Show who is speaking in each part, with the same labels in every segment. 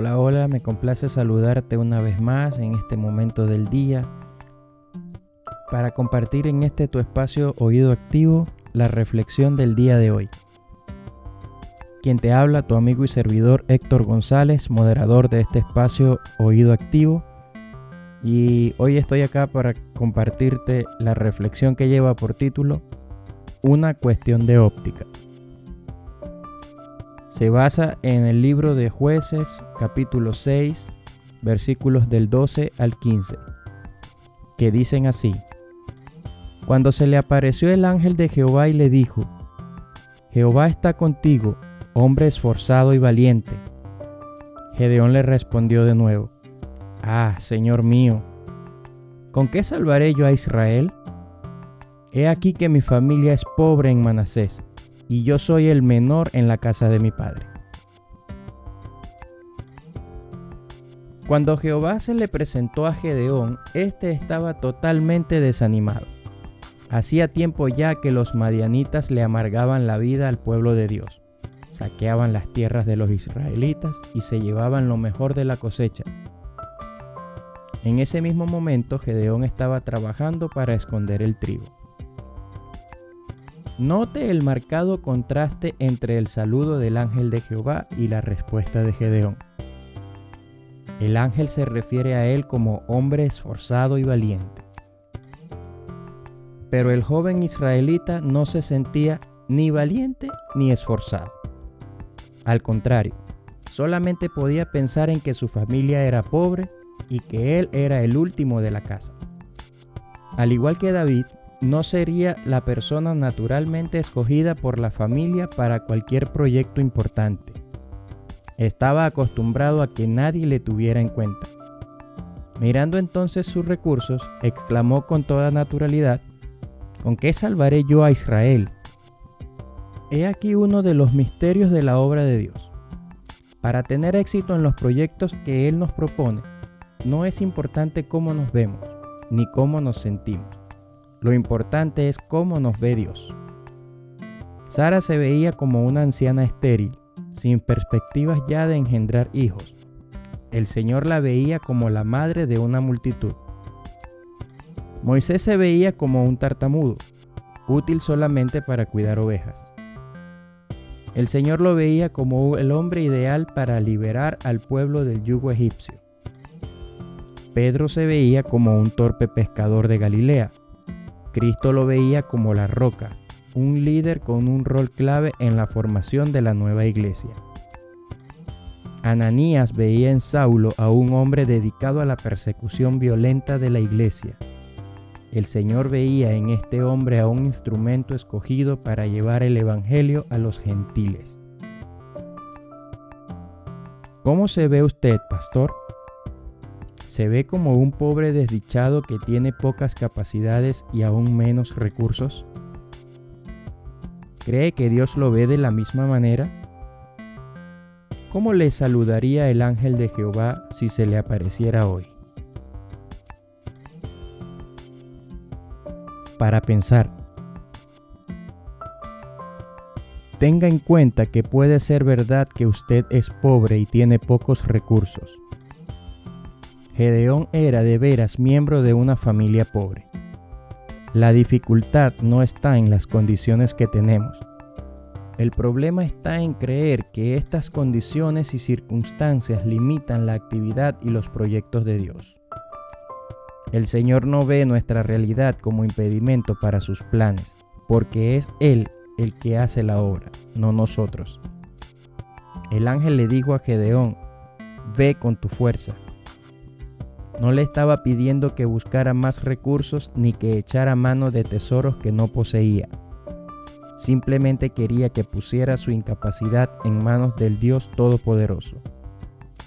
Speaker 1: Hola, hola, me complace saludarte una vez más en este momento del día para compartir en este tu espacio Oído Activo la reflexión del día de hoy. Quien te habla, tu amigo y servidor Héctor González, moderador de este espacio Oído Activo. Y hoy estoy acá para compartirte la reflexión que lleva por título Una cuestión de óptica. Se basa en el libro de jueces capítulo 6 versículos del 12 al 15, que dicen así. Cuando se le apareció el ángel de Jehová y le dijo, Jehová está contigo, hombre esforzado y valiente. Gedeón le respondió de nuevo, Ah, Señor mío, ¿con qué salvaré yo a Israel? He aquí que mi familia es pobre en Manasés y yo soy el menor en la casa de mi padre. Cuando Jehová se le presentó a Gedeón, éste estaba totalmente desanimado. Hacía tiempo ya que los madianitas le amargaban la vida al pueblo de Dios, saqueaban las tierras de los israelitas y se llevaban lo mejor de la cosecha. En ese mismo momento Gedeón estaba trabajando para esconder el trigo. Note el marcado contraste entre el saludo del ángel de Jehová y la respuesta de Gedeón. El ángel se refiere a él como hombre esforzado y valiente. Pero el joven israelita no se sentía ni valiente ni esforzado. Al contrario, solamente podía pensar en que su familia era pobre y que él era el último de la casa. Al igual que David, no sería la persona naturalmente escogida por la familia para cualquier proyecto importante. Estaba acostumbrado a que nadie le tuviera en cuenta. Mirando entonces sus recursos, exclamó con toda naturalidad, ¿con qué salvaré yo a Israel? He aquí uno de los misterios de la obra de Dios. Para tener éxito en los proyectos que Él nos propone, no es importante cómo nos vemos, ni cómo nos sentimos lo importante es cómo nos ve Dios. Sara se veía como una anciana estéril, sin perspectivas ya de engendrar hijos. El Señor la veía como la madre de una multitud. Moisés se veía como un tartamudo, útil solamente para cuidar ovejas. El Señor lo veía como el hombre ideal para liberar al pueblo del yugo egipcio. Pedro se veía como un torpe pescador de Galilea, Cristo lo veía como la roca, un líder con un rol clave en la formación de la nueva iglesia. Ananías veía en Saulo a un hombre dedicado a la persecución violenta de la iglesia. El Señor veía en este hombre a un instrumento escogido para llevar el Evangelio a los gentiles. ¿Cómo se ve usted, pastor? Se ve como un pobre desdichado que tiene pocas capacidades y aún menos recursos? ¿Cree que Dios lo ve de la misma manera? ¿Cómo le saludaría el ángel de Jehová si se le apareciera hoy? Para pensar. Tenga en cuenta que puede ser verdad que usted es pobre y tiene pocos recursos Gedeón era de veras miembro de una familia pobre. La dificultad no está en las condiciones que tenemos. El problema está en creer que estas condiciones y circunstancias limitan la actividad y los proyectos de Dios. El Señor no ve nuestra realidad como impedimento para sus planes, porque es Él el que hace la obra, no nosotros. El ángel le dijo a Gedeón, ve con tu fuerza, no le estaba pidiendo que buscara más recursos ni que echara mano de tesoros que no poseía. Simplemente quería que pusiera su incapacidad en manos del Dios Todopoderoso.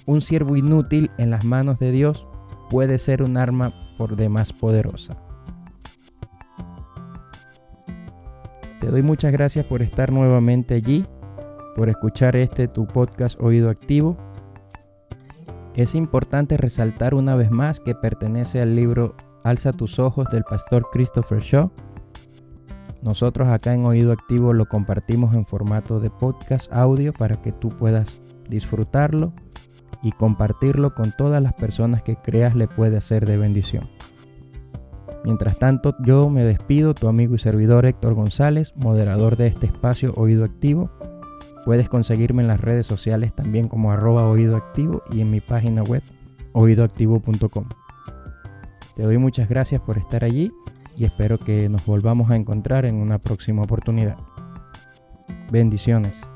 Speaker 1: Un siervo inútil en las manos de Dios puede ser un arma por demás poderosa. Te doy muchas gracias por estar nuevamente allí, por escuchar este tu podcast Oído Activo es importante resaltar una vez más que pertenece al libro Alza tus ojos del pastor Christopher Shaw. Nosotros acá en Oído Activo lo compartimos en formato de podcast audio para que tú puedas disfrutarlo y compartirlo con todas las personas que creas le puede ser de bendición. Mientras tanto, yo me despido, tu amigo y servidor Héctor González, moderador de este espacio Oído Activo. Puedes conseguirme en las redes sociales también como arroba oído activo y en mi página web oídoactivo.com. Te doy muchas gracias por estar allí y espero que nos volvamos a encontrar en una próxima oportunidad. Bendiciones.